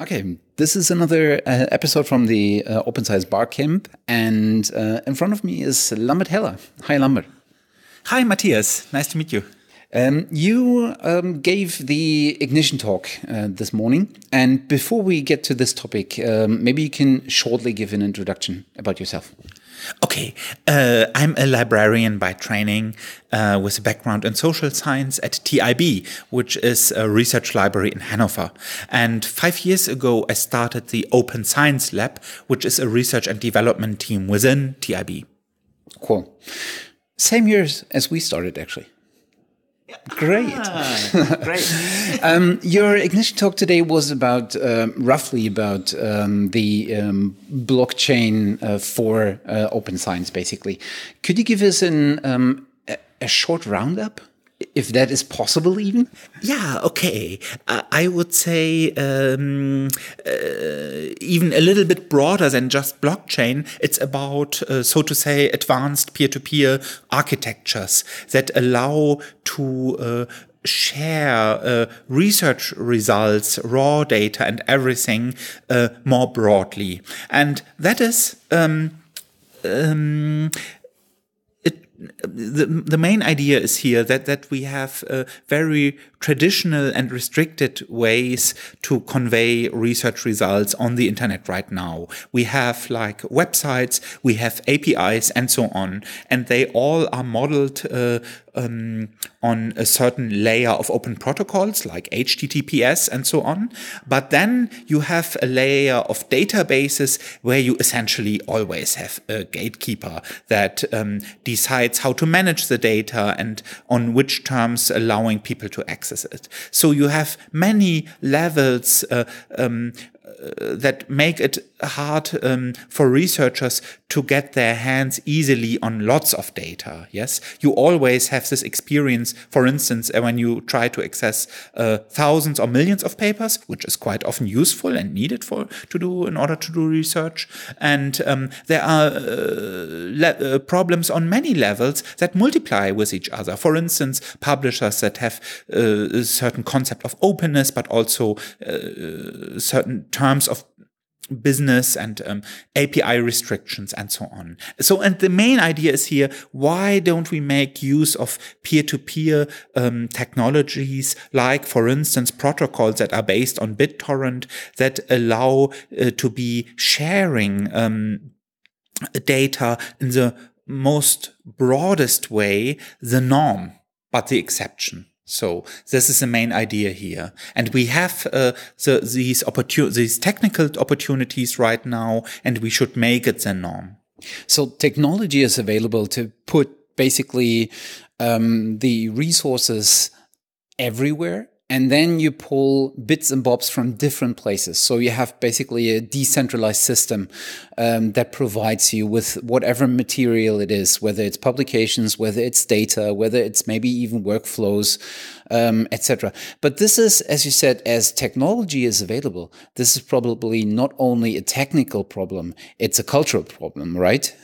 Okay, this is another uh, episode from the uh, Open Science Barcamp, and uh, in front of me is Lambert Heller. Hi, Lambert. Hi, Matthias. Nice to meet you. Um, you um, gave the ignition talk uh, this morning, and before we get to this topic, um, maybe you can shortly give an introduction about yourself. Okay, uh, I'm a librarian by training uh, with a background in social science at TIB, which is a research library in Hanover. And five years ago, I started the Open Science Lab, which is a research and development team within TIB. Cool. Same years as we started, actually. Great. Ah, great. um, your ignition talk today was about um, roughly about um, the um, blockchain uh, for uh, open science, basically. Could you give us an, um, a, a short roundup? If that is possible even yeah okay uh, i would say um, uh, even a little bit broader than just blockchain it's about uh, so to say advanced peer-to-peer architectures that allow to uh, share uh, research results, raw data, and everything uh, more broadly. And that is um, um, the, the main idea is here that, that we have uh, very traditional and restricted ways to convey research results on the internet right now. We have like websites, we have APIs and so on, and they all are modeled uh, um, on a certain layer of open protocols like HTTPS and so on. But then you have a layer of databases where you essentially always have a gatekeeper that um, decides how to manage the data and on which terms allowing people to access it. So you have many levels uh, um, that make it hard um, for researchers to get their hands easily on lots of data. Yes, you always have this experience. For instance, uh, when you try to access uh, thousands or millions of papers, which is quite often useful and needed for to do in order to do research, and um, there are uh, uh, problems on many levels that multiply with each other. For instance, publishers that have a certain concept of openness, but also certain terms of business and um, API restrictions and so on. So, and the main idea is here, why don't we make use of peer-to-peer um, technologies like, for instance, protocols that are based on BitTorrent that allow uh, to be sharing um, data in the most broadest way, the norm, but the exception. So this is the main idea here, and we have uh, the, these opportun- these technical opportunities right now, and we should make it the norm. So technology is available to put basically um, the resources everywhere and then you pull bits and bobs from different places. So you have basically a decentralized system um, that provides you with whatever material it is, whether it's publications, whether it's data, whether it's maybe even workflows, um, etc. But this is, as you said, as technology is available, this is probably not only a technical problem; it's a cultural problem, right?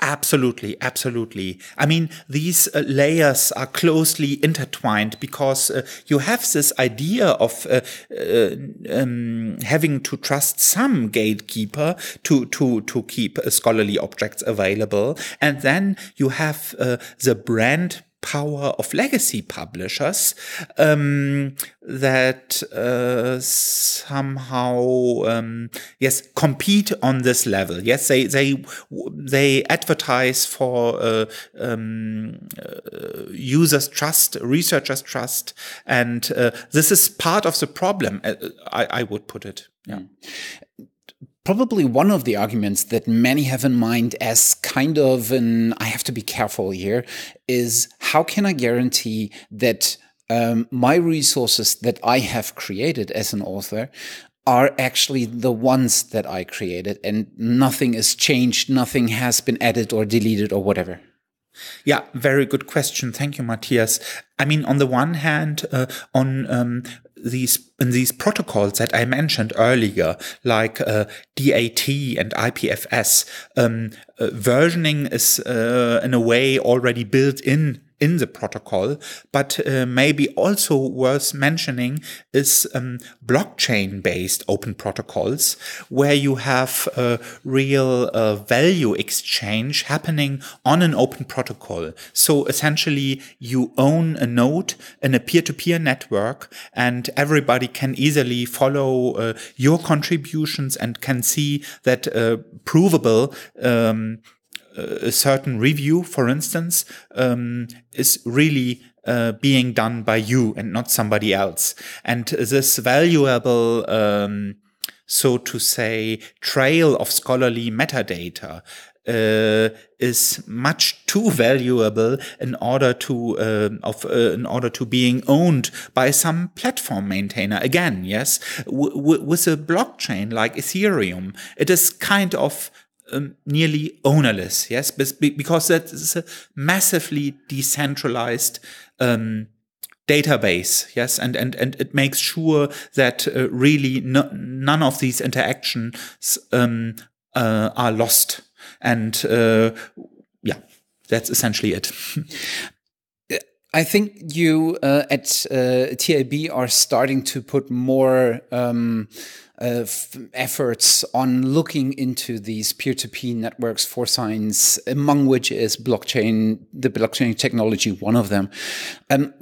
Absolutely, absolutely. I mean, these uh, layers are closely intertwined because uh, you have this idea of uh, uh um, having to trust some gatekeeper to to to keep uh, scholarly objects available, and then you have uh, the brand power of legacy publishers um, that uh, somehow um, yes compete on this level. Yes, they they they advertise for uh, um, uh, users' trust, researchers' trust, and uh, this is part of the problem. Uh, I, I would put it. Yeah. Probably one of the arguments that many have in mind as kind of an I have to be careful here is how can I guarantee that um, my resources that I have created as an author are actually the ones that I created and nothing is changed, nothing has been added or deleted or whatever. Yeah, very good question. Thank you, Matthias. I mean, on the one hand, uh, on um, these in these protocols that I mentioned earlier, like uh, DAT and IPFS, um, uh, versioning is uh, in a way already built in in the protocol. But uh, maybe also worth mentioning is um, blockchain based open protocols where you have a real uh, value exchange happening on an open protocol. So essentially you own a node in a peer to peer network and everybody can easily follow uh, your contributions and can see that uh, provable um, a certain review, for instance, um, is really uh, being done by you and not somebody else. And this valuable, um, so to say, trail of scholarly metadata uh, is much too valuable in order to uh, of uh, in order to being owned by some platform maintainer. Again, yes, w with a blockchain like Ethereum, it is kind of um, nearly ownerless. Yes, because that is a massively decentralized um, database. Yes, and and and it makes sure that uh, really no, none of these interactions um, uh, are lost. And uh, yeah, that's essentially it. I think you uh, at uh, TIB are starting to put more um, uh, efforts on looking into these peer-to-peer -peer networks for science, among which is blockchain, the blockchain technology, one of them. Um,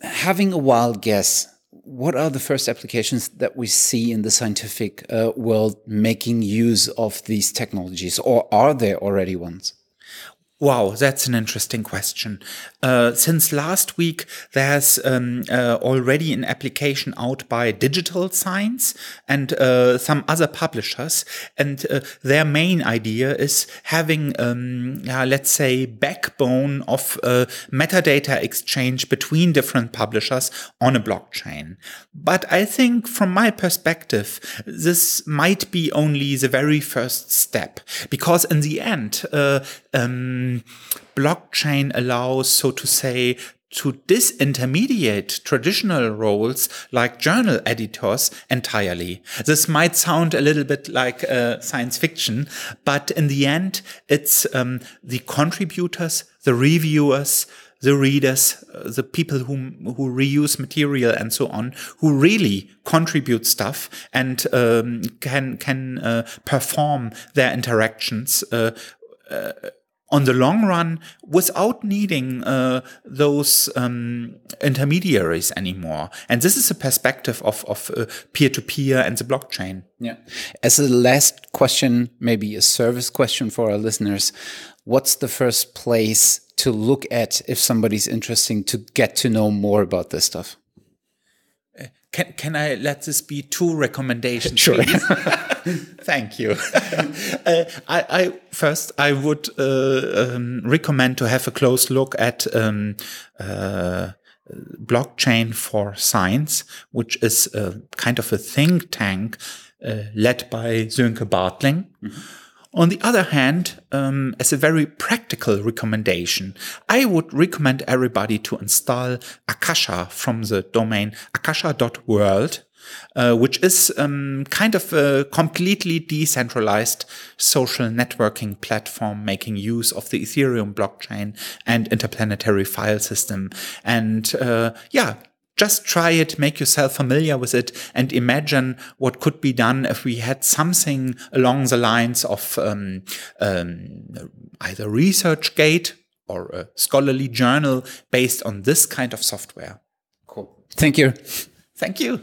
having a wild guess, what are the first applications that we see in the scientific uh, world making use of these technologies, or are there already ones? Wow, that's an interesting question. Uh, since last week, there's um, uh, already an application out by Digital Science and uh, some other publishers, and uh, their main idea is having, um, let's say, backbone of uh, metadata exchange between different publishers on a blockchain. But I think, from my perspective, this might be only the very first step, because in the end. Uh, blockchain allows, so to say, to disintermediate traditional roles like journal editors entirely. This might sound a little bit like uh, science fiction, but in the end, it's um, the contributors, the reviewers, the readers, uh, the people who who reuse material and so on, who really contribute stuff and um, can can uh, perform their interactions uh, uh on the long run without needing uh, those um, intermediaries anymore. And this is a perspective of, of uh, peer-to-peer and the blockchain. Yeah. As a last question, maybe a service question for our listeners, what's the first place to look at if somebody's interesting to get to know more about this stuff? Can, can I let this be two recommendations? Sure. Thank you. uh, I, I, first I would uh, um, recommend to have a close look at um, uh, blockchain for science, which is a kind of a think tank uh, led by Sönke Bartling. Mm -hmm. On the other hand, um, as a very practical recommendation, I would recommend everybody to install Akasha from the domain akasha.world. Uh, which is um, kind of a completely decentralized social networking platform making use of the Ethereum blockchain and interplanetary file system. And uh, yeah, just try it, make yourself familiar with it, and imagine what could be done if we had something along the lines of um, um, either ResearchGate or a scholarly journal based on this kind of software. Cool. Thank you. Thank you.